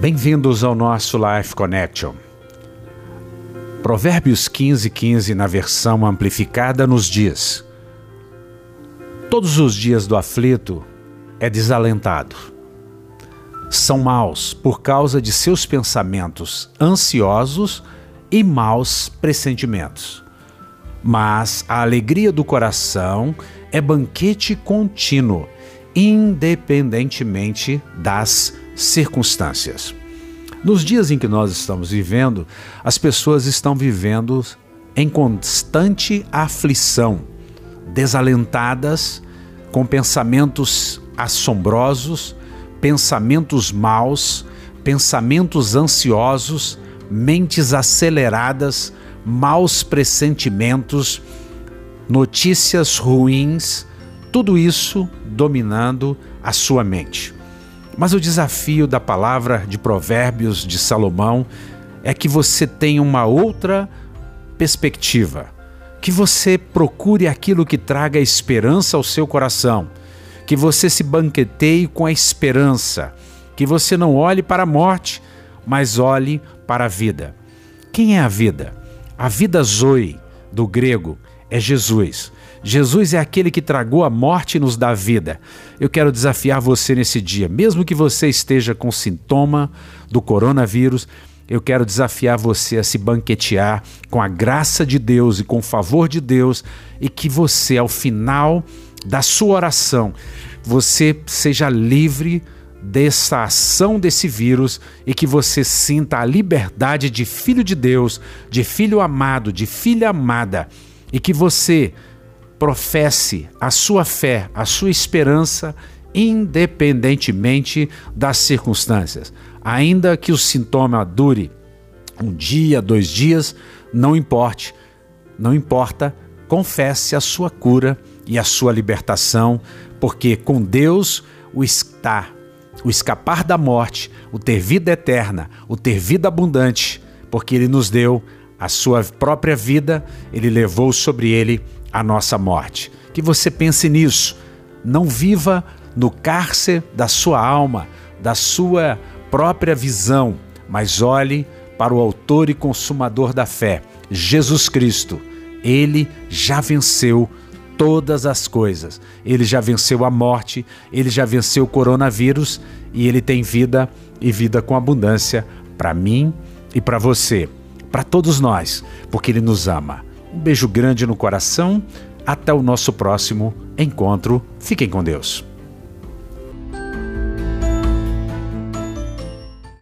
Bem-vindos ao nosso Life Connection. Provérbios 15, 15 na versão amplificada nos diz: Todos os dias do aflito é desalentado. São maus por causa de seus pensamentos ansiosos e maus pressentimentos. Mas a alegria do coração é banquete contínuo, independentemente das circunstâncias. Nos dias em que nós estamos vivendo, as pessoas estão vivendo em constante aflição, desalentadas, com pensamentos assombrosos, pensamentos maus, pensamentos ansiosos, mentes aceleradas, maus pressentimentos, notícias ruins, tudo isso dominando a sua mente. Mas o desafio da palavra de Provérbios de Salomão é que você tenha uma outra perspectiva, que você procure aquilo que traga esperança ao seu coração, que você se banqueteie com a esperança, que você não olhe para a morte, mas olhe para a vida. Quem é a vida? A vida Zoe, do grego, é Jesus. Jesus é aquele que tragou a morte e nos dá vida. Eu quero desafiar você nesse dia, mesmo que você esteja com sintoma do coronavírus, eu quero desafiar você a se banquetear com a graça de Deus e com o favor de Deus e que você, ao final da sua oração, você seja livre dessa ação desse vírus e que você sinta a liberdade de filho de Deus, de filho amado, de filha amada e que você professe a sua fé, a sua esperança, independentemente das circunstâncias. Ainda que o sintoma dure um dia, dois dias, não importe, não importa, confesse a sua cura e a sua libertação, porque com Deus o estar, o escapar da morte, o ter vida eterna, o ter vida abundante, porque Ele nos deu a sua própria vida, Ele levou sobre Ele a nossa morte. Que você pense nisso. Não viva no cárcere da sua alma, da sua própria visão, mas olhe para o Autor e Consumador da fé, Jesus Cristo. Ele já venceu todas as coisas. Ele já venceu a morte, ele já venceu o coronavírus e ele tem vida e vida com abundância para mim e para você, para todos nós, porque ele nos ama. Um beijo grande no coração. Até o nosso próximo encontro. Fiquem com Deus.